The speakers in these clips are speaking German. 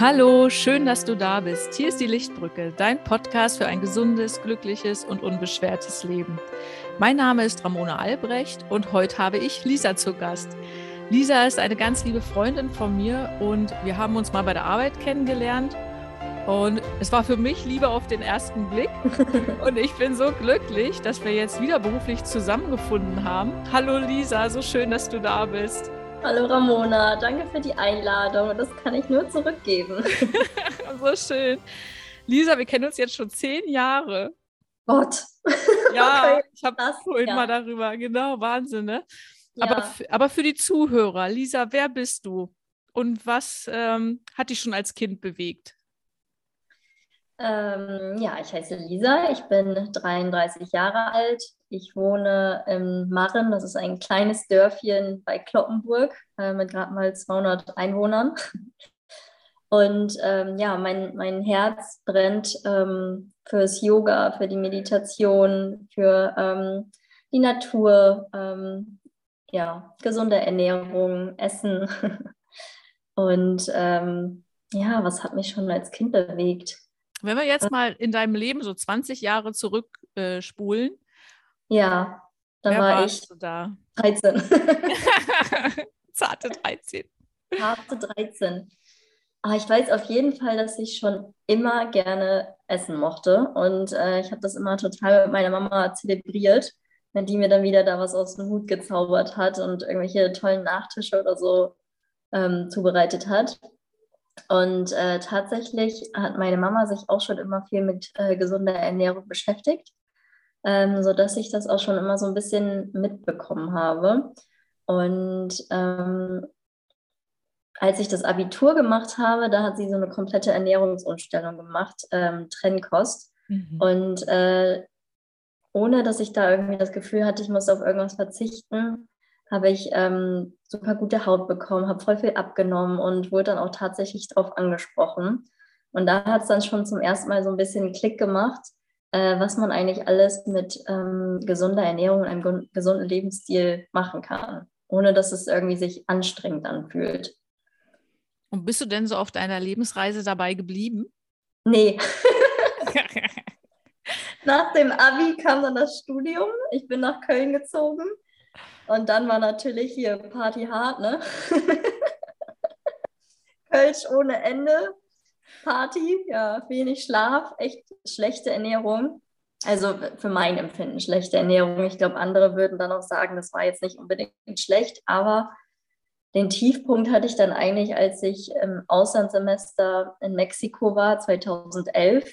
Hallo, schön, dass du da bist. Hier ist die Lichtbrücke, dein Podcast für ein gesundes, glückliches und unbeschwertes Leben. Mein Name ist Ramona Albrecht und heute habe ich Lisa zu Gast. Lisa ist eine ganz liebe Freundin von mir und wir haben uns mal bei der Arbeit kennengelernt. Und es war für mich Liebe auf den ersten Blick. Und ich bin so glücklich, dass wir jetzt wieder beruflich zusammengefunden haben. Hallo Lisa, so schön, dass du da bist. Hallo Ramona, danke für die Einladung. Das kann ich nur zurückgeben. so schön. Lisa, wir kennen uns jetzt schon zehn Jahre. Gott. Ja, okay, ich habe vorhin ja. mal darüber, genau, Wahnsinn, ne? Ja. Aber, aber für die Zuhörer, Lisa, wer bist du? Und was ähm, hat dich schon als Kind bewegt? Ähm, ja, ich heiße Lisa, ich bin 33 Jahre alt. Ich wohne in Marren, das ist ein kleines Dörfchen bei Kloppenburg äh, mit gerade mal 200 Einwohnern. Und ähm, ja, mein, mein Herz brennt ähm, fürs Yoga, für die Meditation, für ähm, die Natur, ähm, ja, gesunde Ernährung, Essen. Und ähm, ja, was hat mich schon als Kind bewegt? Wenn wir jetzt mal in deinem Leben so 20 Jahre zurückspulen. Äh, ja, da war ich da? 13. Zarte 13. Zarte 13. Aber ich weiß auf jeden Fall, dass ich schon immer gerne essen mochte. Und äh, ich habe das immer total mit meiner Mama zelebriert, wenn die mir dann wieder da was aus dem Hut gezaubert hat und irgendwelche tollen Nachtische oder so ähm, zubereitet hat. Und äh, tatsächlich hat meine Mama sich auch schon immer viel mit äh, gesunder Ernährung beschäftigt, ähm, sodass ich das auch schon immer so ein bisschen mitbekommen habe. Und ähm, als ich das Abitur gemacht habe, da hat sie so eine komplette Ernährungsumstellung gemacht, ähm, Trennkost. Mhm. Und äh, ohne dass ich da irgendwie das Gefühl hatte, ich muss auf irgendwas verzichten, habe ich ähm, super gute Haut bekommen, habe voll viel abgenommen und wurde dann auch tatsächlich darauf angesprochen. Und da hat es dann schon zum ersten Mal so ein bisschen einen Klick gemacht, was man eigentlich alles mit ähm, gesunder Ernährung und einem gesunden Lebensstil machen kann, ohne dass es irgendwie sich anstrengend anfühlt. Und bist du denn so auf deiner Lebensreise dabei geblieben? Nee. nach dem Abi kam dann das Studium. Ich bin nach Köln gezogen und dann war natürlich hier Party hart, ne? Kölsch ohne Ende, Party, ja, wenig Schlaf, echt schlechte Ernährung. Also für mein Empfinden schlechte Ernährung. Ich glaube, andere würden dann auch sagen, das war jetzt nicht unbedingt schlecht, aber den Tiefpunkt hatte ich dann eigentlich, als ich im Auslandssemester in Mexiko war, 2011.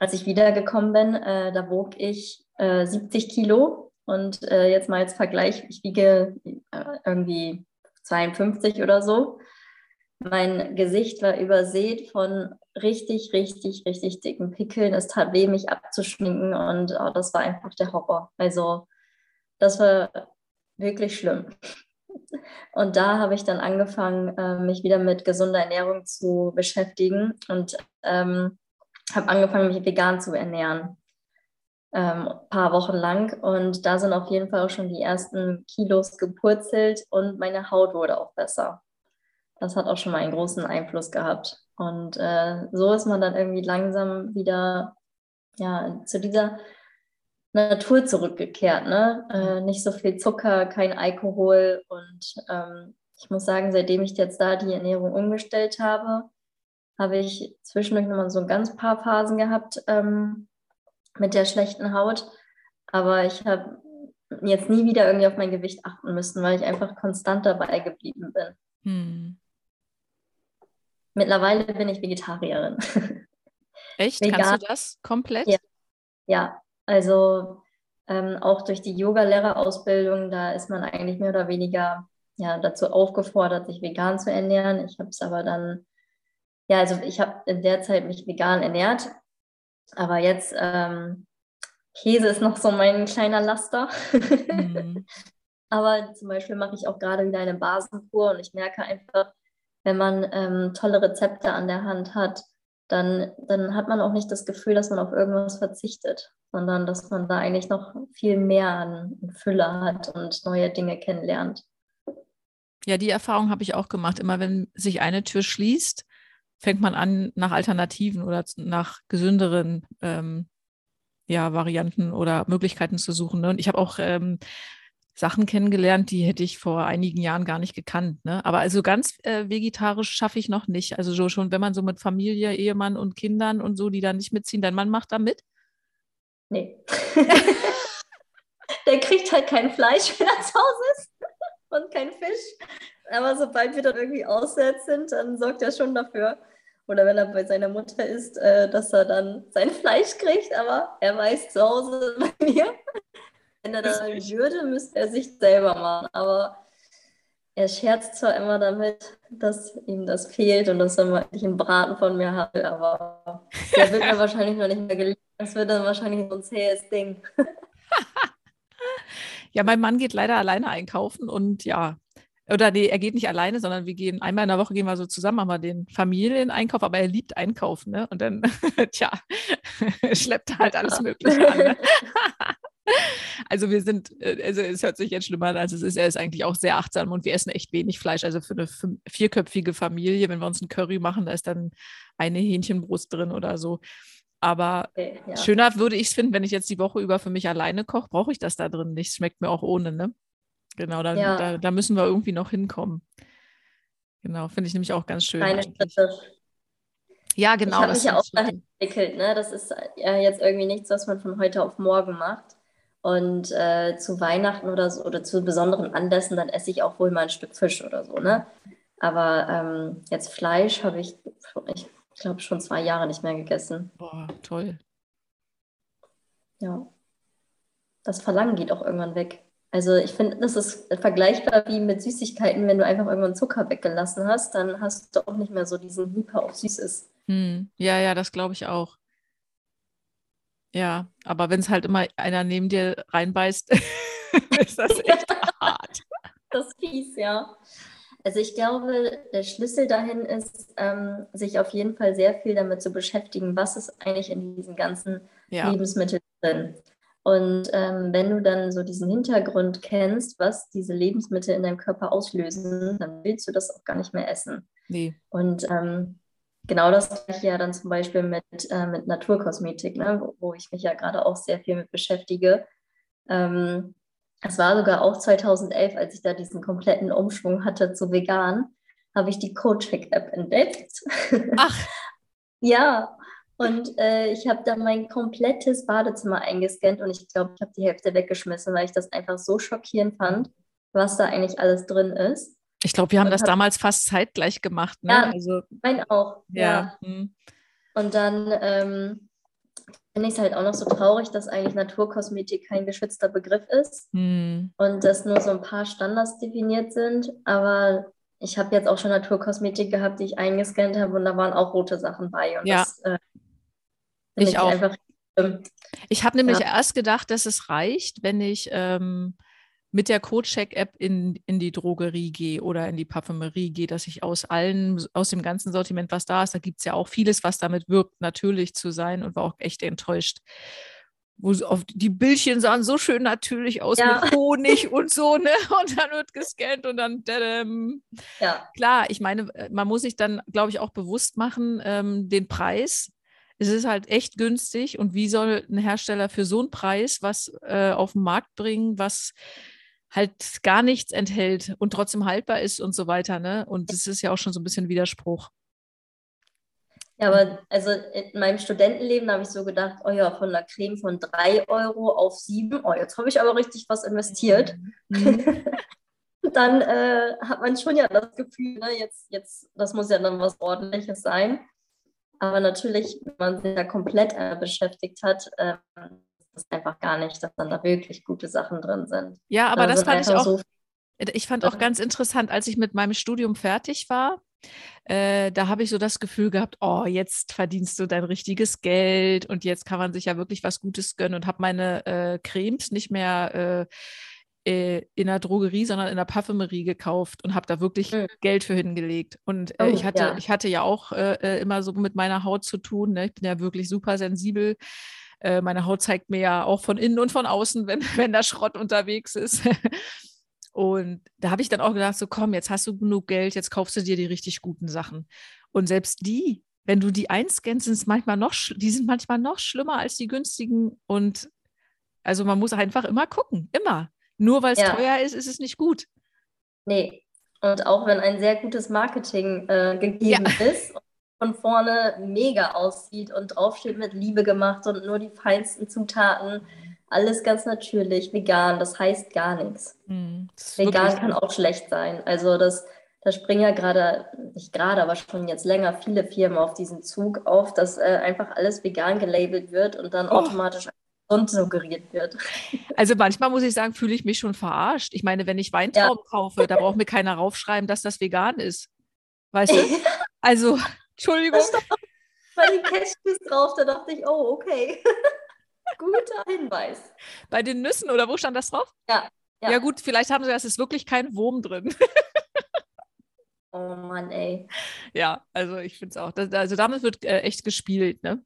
Als ich wiedergekommen bin, äh, da wog ich äh, 70 Kilo und äh, jetzt mal als Vergleich, ich wiege äh, irgendwie 52 oder so. Mein Gesicht war übersät von richtig, richtig, richtig dicken Pickeln. Es tat weh, mich abzuschminken und oh, das war einfach der Horror. Also das war wirklich schlimm. Und da habe ich dann angefangen, äh, mich wieder mit gesunder Ernährung zu beschäftigen und ähm, habe angefangen, mich vegan zu ernähren ähm, paar Wochen lang. Und da sind auf jeden Fall auch schon die ersten Kilos gepurzelt und meine Haut wurde auch besser. Das hat auch schon mal einen großen Einfluss gehabt. Und äh, so ist man dann irgendwie langsam wieder ja, zu dieser Natur zurückgekehrt. Ne? Äh, nicht so viel Zucker, kein Alkohol. Und ähm, ich muss sagen, seitdem ich jetzt da die Ernährung umgestellt habe, habe ich zwischendurch nochmal so ein ganz paar Phasen gehabt, ähm, mit der schlechten Haut. Aber ich habe jetzt nie wieder irgendwie auf mein Gewicht achten müssen, weil ich einfach konstant dabei geblieben bin. Hm. Mittlerweile bin ich Vegetarierin. Echt? Vegan. Kannst du das komplett? Ja, ja. also ähm, auch durch die Yoga-Lehrerausbildung, da ist man eigentlich mehr oder weniger ja, dazu aufgefordert, sich vegan zu ernähren. Ich habe es aber dann, ja, also ich habe in der Zeit mich vegan ernährt, aber jetzt, ähm, Käse ist noch so mein kleiner Laster. Mhm. Aber zum Beispiel mache ich auch gerade wieder eine Basenkur und ich merke einfach, wenn man ähm, tolle Rezepte an der Hand hat, dann, dann hat man auch nicht das Gefühl, dass man auf irgendwas verzichtet, sondern dass man da eigentlich noch viel mehr an Fülle hat und neue Dinge kennenlernt. Ja, die Erfahrung habe ich auch gemacht. Immer wenn sich eine Tür schließt, fängt man an, nach Alternativen oder nach gesünderen ähm, ja, Varianten oder Möglichkeiten zu suchen. Ne? Und ich habe auch ähm, Sachen kennengelernt, die hätte ich vor einigen Jahren gar nicht gekannt. Ne? Aber also ganz äh, vegetarisch schaffe ich noch nicht. Also so schon, wenn man so mit Familie, Ehemann und Kindern und so, die da nicht mitziehen, dein Mann macht da mit? Nee. Der kriegt halt kein Fleisch, wenn er zu Hause ist und kein Fisch. Aber sobald wir dann irgendwie auswärts sind, dann sorgt er schon dafür. Oder wenn er bei seiner Mutter ist, äh, dass er dann sein Fleisch kriegt, aber er weiß zu Hause bei mir, wenn er das würde, müsste er sich selber machen. Aber er scherzt zwar immer damit, dass ihm das fehlt und dass er mal einen Braten von mir hat, aber der wird mir wahrscheinlich noch nicht mehr gelingen. Das wird dann wahrscheinlich so ein zähes Ding. ja, mein Mann geht leider alleine einkaufen und ja, oder nee, er geht nicht alleine, sondern wir gehen einmal in der Woche gehen wir so zusammen, haben wir den Familieneinkauf, aber er liebt Einkaufen, ne? Und dann, tja, schleppt er halt alles Mögliche an. Ne? Also wir sind, äh, also es hört sich jetzt schlimmer an, als es ist. Er ist eigentlich auch sehr achtsam und wir essen echt wenig Fleisch. Also für eine vierköpfige Familie, wenn wir uns einen Curry machen, da ist dann eine Hähnchenbrust drin oder so. Aber okay, ja. schöner würde ich es finden, wenn ich jetzt die Woche über für mich alleine koche, brauche ich das da drin nicht. Schmeckt mir auch ohne, ne? Genau, da, ja. da, da, müssen wir irgendwie noch hinkommen. Genau, finde ich nämlich auch ganz schön. Kleine Schritte. Ja, genau. Ich habe mich ja auch dahin entwickelt. Ne? Das ist ja jetzt irgendwie nichts, was man von heute auf morgen macht. Und äh, zu Weihnachten oder so oder zu besonderen Anlässen, dann esse ich auch wohl mal ein Stück Fisch oder so. Ne? Aber ähm, jetzt Fleisch habe ich, ich glaube, schon zwei Jahre nicht mehr gegessen. Boah, toll. Ja. Das Verlangen geht auch irgendwann weg. Also ich finde, das ist vergleichbar wie mit Süßigkeiten, wenn du einfach irgendwann Zucker weggelassen hast, dann hast du auch nicht mehr so diesen Hyper auf Süßes. Hm. Ja, ja, das glaube ich auch. Ja, aber wenn es halt immer einer neben dir reinbeißt, ist das echt hart. Das ist fies, ja. Also ich glaube, der Schlüssel dahin ist, ähm, sich auf jeden Fall sehr viel damit zu beschäftigen, was ist eigentlich in diesen ganzen ja. Lebensmitteln drin. Und ähm, wenn du dann so diesen Hintergrund kennst, was diese Lebensmittel in deinem Körper auslösen, dann willst du das auch gar nicht mehr essen. Nee. Und ähm, genau das gleiche ja dann zum Beispiel mit, äh, mit Naturkosmetik, ne, wo, wo, ich mich ja gerade auch sehr viel mit beschäftige. Ähm, es war sogar auch 2011, als ich da diesen kompletten Umschwung hatte zu vegan, habe ich die CodeCheck-App entdeckt. Ach. ja, und äh, ich habe da mein komplettes Badezimmer eingescannt und ich glaube, ich habe die Hälfte weggeschmissen, weil ich das einfach so schockierend fand, was da eigentlich alles drin ist. Ich glaube, wir haben und das hab, damals fast zeitgleich gemacht. Ne? Ja, also, mein auch. Ja. ja. Hm. Und dann ähm, finde ich es halt auch noch so traurig, dass eigentlich Naturkosmetik kein geschützter Begriff ist hm. und dass nur so ein paar Standards definiert sind. Aber ich habe jetzt auch schon Naturkosmetik gehabt, die ich eingescannt habe und da waren auch rote Sachen bei. Und ja. das äh, ich, ich auch. Einfach, ähm, ich habe nämlich ja. erst gedacht, dass es reicht, wenn ich ähm, mit der CodeCheck-App in, in die Drogerie gehe oder in die Parfümerie gehe, dass ich aus allen, aus dem ganzen Sortiment, was da ist, da gibt es ja auch vieles, was damit wirkt, natürlich zu sein und war auch echt enttäuscht. Wo auf, die Bildchen sahen so schön natürlich aus ja. mit Honig und so, ne? Und dann wird gescannt und dann dadam. Ja. Klar, ich meine, äh, man muss sich dann, glaube ich, auch bewusst machen, ähm, den Preis es ist halt echt günstig und wie soll ein Hersteller für so einen Preis was äh, auf den Markt bringen, was halt gar nichts enthält und trotzdem haltbar ist und so weiter. Ne? Und das ist ja auch schon so ein bisschen Widerspruch. Ja, aber also in meinem Studentenleben habe ich so gedacht, oh ja, von einer Creme von 3 Euro auf 7, oh, jetzt habe ich aber richtig was investiert. Mhm. dann äh, hat man schon ja das Gefühl, ne, jetzt, jetzt, das muss ja dann was Ordentliches sein. Aber natürlich, wenn man sich da komplett äh, beschäftigt hat, äh, ist einfach gar nicht, dass dann da wirklich gute Sachen drin sind. Ja, aber da das fand ich auch. So ich fand auch ganz interessant, als ich mit meinem Studium fertig war, äh, da habe ich so das Gefühl gehabt, oh, jetzt verdienst du dein richtiges Geld und jetzt kann man sich ja wirklich was Gutes gönnen und habe meine äh, Cremes nicht mehr äh, äh, in der Drogerie, sondern in der Parfümerie gekauft und habe da wirklich mhm. Geld für hingelegt. Und äh, oh, ich, hatte, ja. ich hatte ja auch äh, äh, immer so mit meiner Haut zu tun. Ne? Ich bin ja wirklich super sensibel. Äh, meine Haut zeigt mir ja auch von innen und von außen, wenn, wenn da Schrott unterwegs ist. Und da habe ich dann auch gedacht, so komm, jetzt hast du genug Geld, jetzt kaufst du dir die richtig guten Sachen. Und selbst die, wenn du die einscannst, sind manchmal noch, die sind manchmal noch schlimmer als die günstigen. Und also man muss einfach immer gucken, immer. Nur weil es ja. teuer ist, ist es nicht gut. Nee. Und auch wenn ein sehr gutes Marketing äh, gegeben ja. ist und von vorne mega aussieht und draufsteht mit Liebe gemacht und nur die feinsten Zutaten, alles ganz natürlich, vegan, das heißt gar nichts. Mm, vegan kann auch schlecht sein. Also das, da springen ja gerade, nicht gerade, aber schon jetzt länger viele Firmen auf diesen Zug auf, dass äh, einfach alles vegan gelabelt wird und dann oh. automatisch gesund suggeriert wird. Also manchmal muss ich sagen, fühle ich mich schon verarscht. Ich meine, wenn ich Weintrauben ja. kaufe, da braucht mir keiner raufschreiben, dass das vegan ist. Weißt du? Also, Entschuldigung. Bei den Cashews drauf, da dachte ich, oh, okay. Guter Hinweis. Bei den Nüssen oder wo stand das drauf? Ja. Ja, ja gut, vielleicht haben sie das, ist wirklich kein Wurm drin. oh Mann, ey. Ja, also ich finde es auch. Das, also damit wird äh, echt gespielt, ne?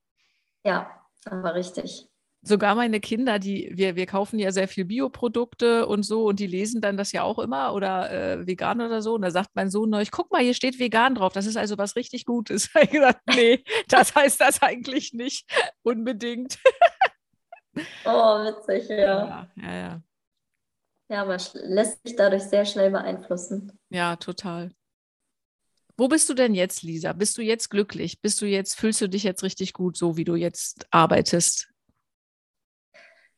Ja, aber richtig sogar meine Kinder, die, wir, wir kaufen ja sehr viel Bioprodukte und so und die lesen dann das ja auch immer oder äh, vegan oder so. Und da sagt mein Sohn neulich, guck mal, hier steht vegan drauf. Das ist also was richtig Gutes. Ich gesagt, nee, das heißt das eigentlich nicht unbedingt. oh, witzig, ja. Ja, ja, ja. Ja, aber lässt sich dadurch sehr schnell beeinflussen. Ja, total. Wo bist du denn jetzt, Lisa? Bist du jetzt glücklich? Bist du jetzt, fühlst du dich jetzt richtig gut, so wie du jetzt arbeitest?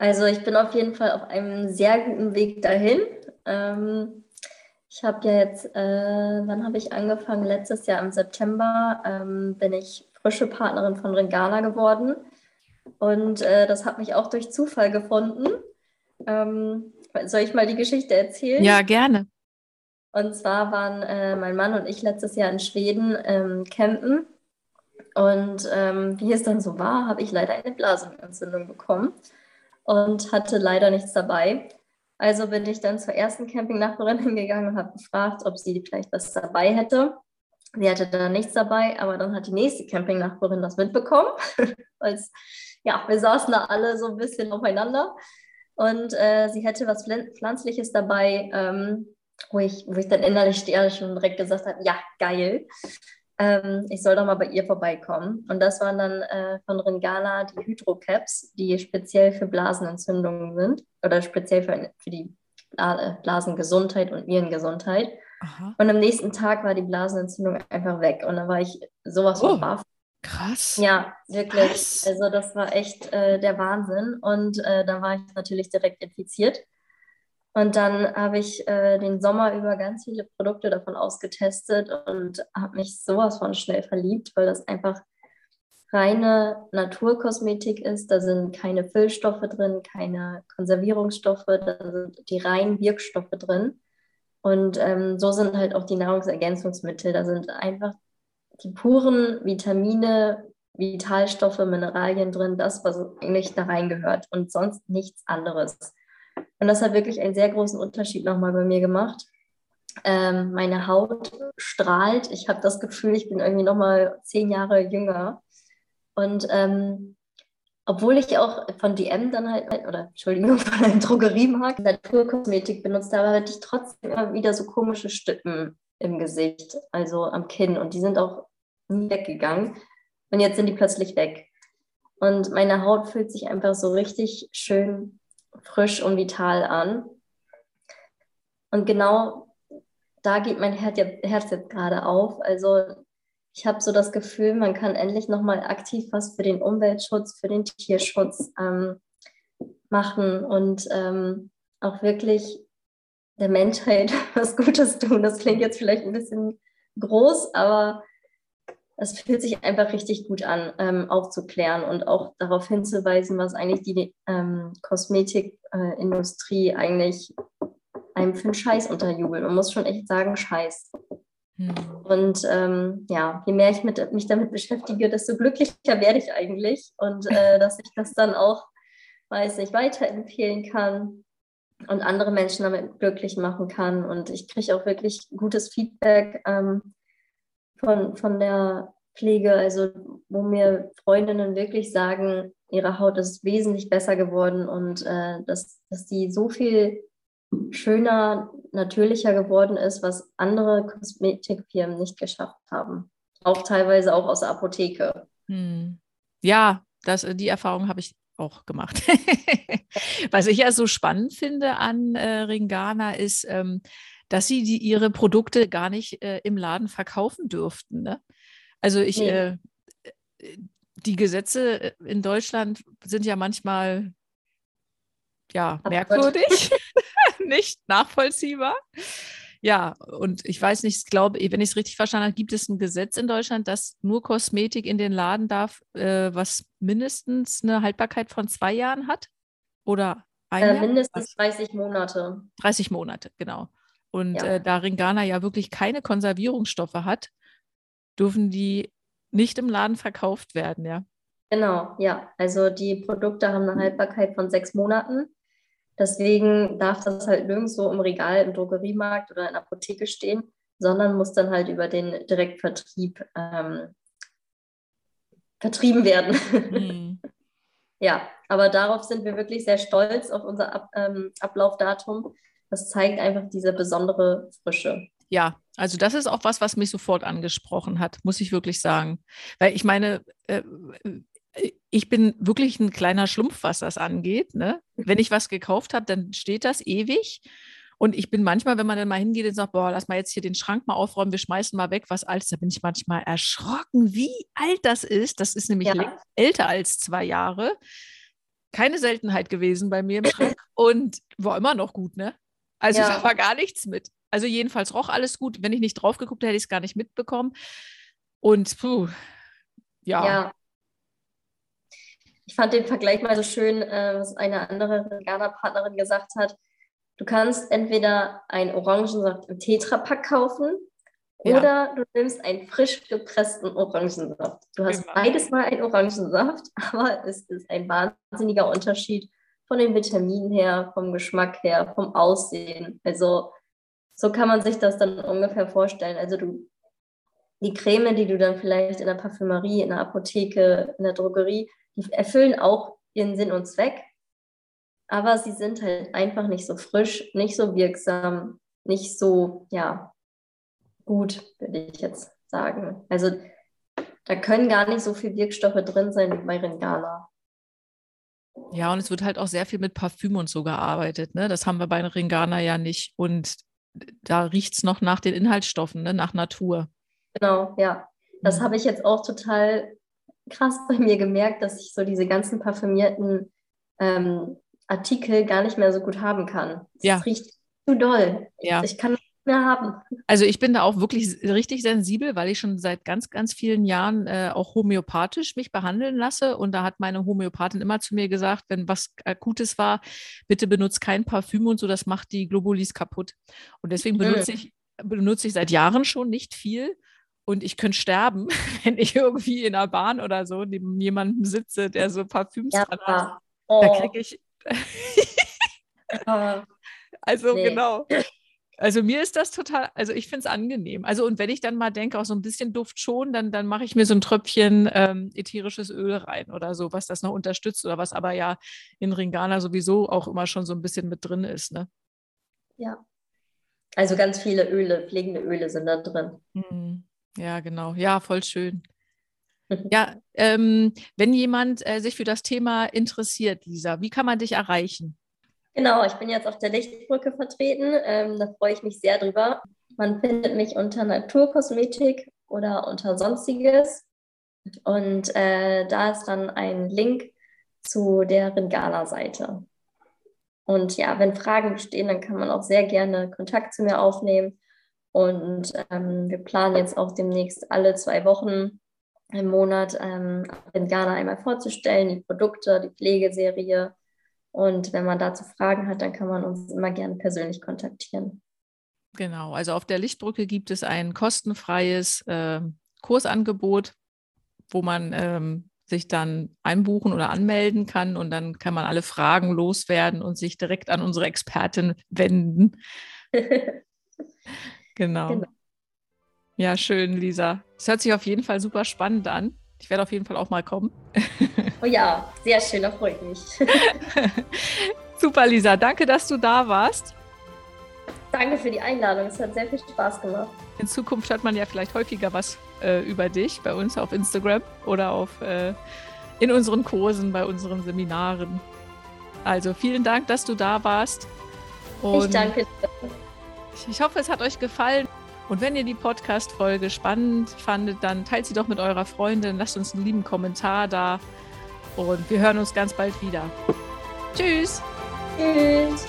Also ich bin auf jeden Fall auf einem sehr guten Weg dahin. Ähm, ich habe ja jetzt, äh, wann habe ich angefangen? Letztes Jahr im September ähm, bin ich frische Partnerin von Ringana geworden. Und äh, das hat mich auch durch Zufall gefunden. Ähm, soll ich mal die Geschichte erzählen? Ja, gerne. Und zwar waren äh, mein Mann und ich letztes Jahr in Schweden ähm, campen. Und ähm, wie es dann so war, habe ich leider eine Blasenentzündung bekommen und hatte leider nichts dabei. Also bin ich dann zur ersten Campingnachbarin hingegangen und habe gefragt, ob sie vielleicht was dabei hätte. Sie hatte da nichts dabei, aber dann hat die nächste Campingnachbarin das mitbekommen. Als, ja, wir saßen da alle so ein bisschen aufeinander. Und äh, sie hätte was Pflanzliches dabei, ähm, wo, ich, wo ich dann innerlich schon direkt gesagt habe, ja, geil ähm, ich soll doch mal bei ihr vorbeikommen. Und das waren dann äh, von Ringana die Hydrocaps, die speziell für Blasenentzündungen sind oder speziell für, für die Blasengesundheit und Nierengesundheit. Aha. Und am nächsten Tag war die Blasenentzündung einfach weg. Und dann war ich sowas von oh, baff. Krass. Ja, wirklich. Krass. Also das war echt äh, der Wahnsinn. Und äh, da war ich natürlich direkt infiziert. Und dann habe ich äh, den Sommer über ganz viele Produkte davon ausgetestet und habe mich sowas von schnell verliebt, weil das einfach reine Naturkosmetik ist. Da sind keine Füllstoffe drin, keine Konservierungsstoffe, da sind die reinen Wirkstoffe drin. Und ähm, so sind halt auch die Nahrungsergänzungsmittel. Da sind einfach die puren Vitamine, Vitalstoffe, Mineralien drin, das, was eigentlich da reingehört und sonst nichts anderes. Und das hat wirklich einen sehr großen Unterschied nochmal bei mir gemacht. Ähm, meine Haut strahlt. Ich habe das Gefühl, ich bin irgendwie nochmal zehn Jahre jünger. Und ähm, obwohl ich auch von DM dann halt, oder Entschuldigung, von einem Drogeriemarkt Naturkosmetik benutzt habe, hatte ich trotzdem immer wieder so komische Stippen im Gesicht, also am Kinn. Und die sind auch nie weggegangen. Und jetzt sind die plötzlich weg. Und meine Haut fühlt sich einfach so richtig schön frisch und vital an. Und genau da geht mein Herz jetzt gerade auf. Also ich habe so das Gefühl, man kann endlich nochmal aktiv was für den Umweltschutz, für den Tierschutz ähm, machen und ähm, auch wirklich der Menschheit was Gutes tun. Das klingt jetzt vielleicht ein bisschen groß, aber es fühlt sich einfach richtig gut an, ähm, aufzuklären und auch darauf hinzuweisen, was eigentlich die ähm, Kosmetikindustrie äh, eigentlich einem für einen Scheiß unterjubelt. Man muss schon echt sagen, Scheiß. Hm. Und ähm, ja, je mehr ich mit, mich damit beschäftige, desto glücklicher werde ich eigentlich. Und äh, dass ich das dann auch, weiß nicht, weiterempfehlen kann und andere Menschen damit glücklich machen kann. Und ich kriege auch wirklich gutes Feedback ähm, von, von der Pflege, also wo mir Freundinnen wirklich sagen, ihre Haut ist wesentlich besser geworden und äh, dass, dass die so viel schöner, natürlicher geworden ist, was andere Kosmetikfirmen nicht geschafft haben. Auch teilweise auch aus der Apotheke. Hm. Ja, das, die Erfahrung habe ich auch gemacht. was ich ja so spannend finde an äh, Ringana ist, ähm, dass sie die, ihre Produkte gar nicht äh, im Laden verkaufen dürften. Ne? Also ich, nee. äh, die Gesetze äh, in Deutschland sind ja manchmal ja merkwürdig, nicht nachvollziehbar. Ja, und ich weiß nicht, ich glaube, wenn ich es richtig verstanden habe, gibt es ein Gesetz in Deutschland, dass nur Kosmetik in den Laden darf, äh, was mindestens eine Haltbarkeit von zwei Jahren hat? Oder ein äh, Jahr? Mindestens 30 Monate. 30 Monate, genau. Und ja. äh, da Ringana ja wirklich keine Konservierungsstoffe hat, dürfen die nicht im Laden verkauft werden, ja. Genau, ja. Also die Produkte haben eine Haltbarkeit von sechs Monaten. Deswegen darf das halt nirgendwo im Regal, im Drogeriemarkt oder in der Apotheke stehen, sondern muss dann halt über den Direktvertrieb ähm, vertrieben werden. Mhm. ja, aber darauf sind wir wirklich sehr stolz, auf unser Ab ähm, Ablaufdatum. Das zeigt einfach diese besondere Frische. Ja, also das ist auch was, was mich sofort angesprochen hat, muss ich wirklich sagen. Weil ich meine, äh, ich bin wirklich ein kleiner Schlumpf, was das angeht. Ne? Wenn ich was gekauft habe, dann steht das ewig. Und ich bin manchmal, wenn man dann mal hingeht und sagt, boah, lass mal jetzt hier den Schrank mal aufräumen, wir schmeißen mal weg, was Altes, da bin ich manchmal erschrocken, wie alt das ist. Das ist nämlich ja. älter als zwei Jahre. Keine Seltenheit gewesen bei mir im Schrank und war immer noch gut, ne? Also ja. da war gar nichts mit. Also jedenfalls roch alles gut. Wenn ich nicht drauf geguckt hätte, hätte ich es gar nicht mitbekommen. Und puh, ja. ja. Ich fand den Vergleich mal so schön, äh, was eine andere Ghana-Partnerin gesagt hat. Du kannst entweder einen Orangensaft im Tetrapack kaufen ja. oder du nimmst einen frisch gepressten Orangensaft. Du hast genau. beides mal einen Orangensaft, aber es ist ein wahnsinniger Unterschied von den Vitaminen her, vom Geschmack her, vom Aussehen. Also so kann man sich das dann ungefähr vorstellen. Also du, die Creme, die du dann vielleicht in der Parfümerie, in der Apotheke, in der Drogerie die erfüllen auch ihren Sinn und Zweck, aber sie sind halt einfach nicht so frisch, nicht so wirksam, nicht so, ja, gut, würde ich jetzt sagen. Also da können gar nicht so viele Wirkstoffe drin sein wie bei Ringana. Ja, und es wird halt auch sehr viel mit Parfüm und so gearbeitet. Ne? Das haben wir bei Ringana ja nicht. Und da riecht es noch nach den Inhaltsstoffen, ne? nach Natur. Genau, ja. Das mhm. habe ich jetzt auch total krass bei mir gemerkt, dass ich so diese ganzen parfümierten ähm, Artikel gar nicht mehr so gut haben kann. Es ja. riecht zu doll. Ja. Ich kann mehr haben. Also ich bin da auch wirklich richtig sensibel, weil ich schon seit ganz, ganz vielen Jahren äh, auch homöopathisch mich behandeln lasse. Und da hat meine Homöopathin immer zu mir gesagt, wenn was Akutes war, bitte benutze kein Parfüm und so, das macht die Globulis kaputt. Und deswegen benutze ich benutze ich seit Jahren schon nicht viel und ich könnte sterben, wenn ich irgendwie in der Bahn oder so neben jemandem sitze, der so Parfüms ja. dran hat. Oh. Da kriege ich. also nee. genau. Also mir ist das total, also ich finde es angenehm. Also und wenn ich dann mal denke, auch so ein bisschen Duft schon, dann, dann mache ich mir so ein Tröpfchen ähm, ätherisches Öl rein oder so, was das noch unterstützt oder was aber ja in Ringana sowieso auch immer schon so ein bisschen mit drin ist. Ne? Ja. Also ganz viele Öle, pflegende Öle sind da drin. Mhm. Ja, genau. Ja, voll schön. Ja, ähm, wenn jemand äh, sich für das Thema interessiert, Lisa, wie kann man dich erreichen? Genau, ich bin jetzt auf der Lichtbrücke vertreten. Ähm, da freue ich mich sehr drüber. Man findet mich unter Naturkosmetik oder unter Sonstiges. Und äh, da ist dann ein Link zu der Ringana-Seite. Und ja, wenn Fragen bestehen, dann kann man auch sehr gerne Kontakt zu mir aufnehmen. Und ähm, wir planen jetzt auch demnächst alle zwei Wochen im Monat ähm, in Ghana einmal vorzustellen, die Produkte, die Pflegeserie. Und wenn man dazu Fragen hat, dann kann man uns immer gerne persönlich kontaktieren. Genau, also auf der Lichtbrücke gibt es ein kostenfreies äh, Kursangebot, wo man ähm, sich dann einbuchen oder anmelden kann und dann kann man alle Fragen loswerden und sich direkt an unsere Expertin wenden. Genau. genau. Ja, schön, Lisa. Es hört sich auf jeden Fall super spannend an. Ich werde auf jeden Fall auch mal kommen. Oh ja, sehr schön, da freue ich mich. super, Lisa. Danke, dass du da warst. Danke für die Einladung. Es hat sehr viel Spaß gemacht. In Zukunft hört man ja vielleicht häufiger was äh, über dich bei uns auf Instagram oder auf, äh, in unseren Kursen, bei unseren Seminaren. Also vielen Dank, dass du da warst. Und ich danke dir. Ich hoffe, es hat euch gefallen. Und wenn ihr die Podcast-Folge spannend fandet, dann teilt sie doch mit eurer Freundin, lasst uns einen lieben Kommentar da und wir hören uns ganz bald wieder. Tschüss! Tschüss!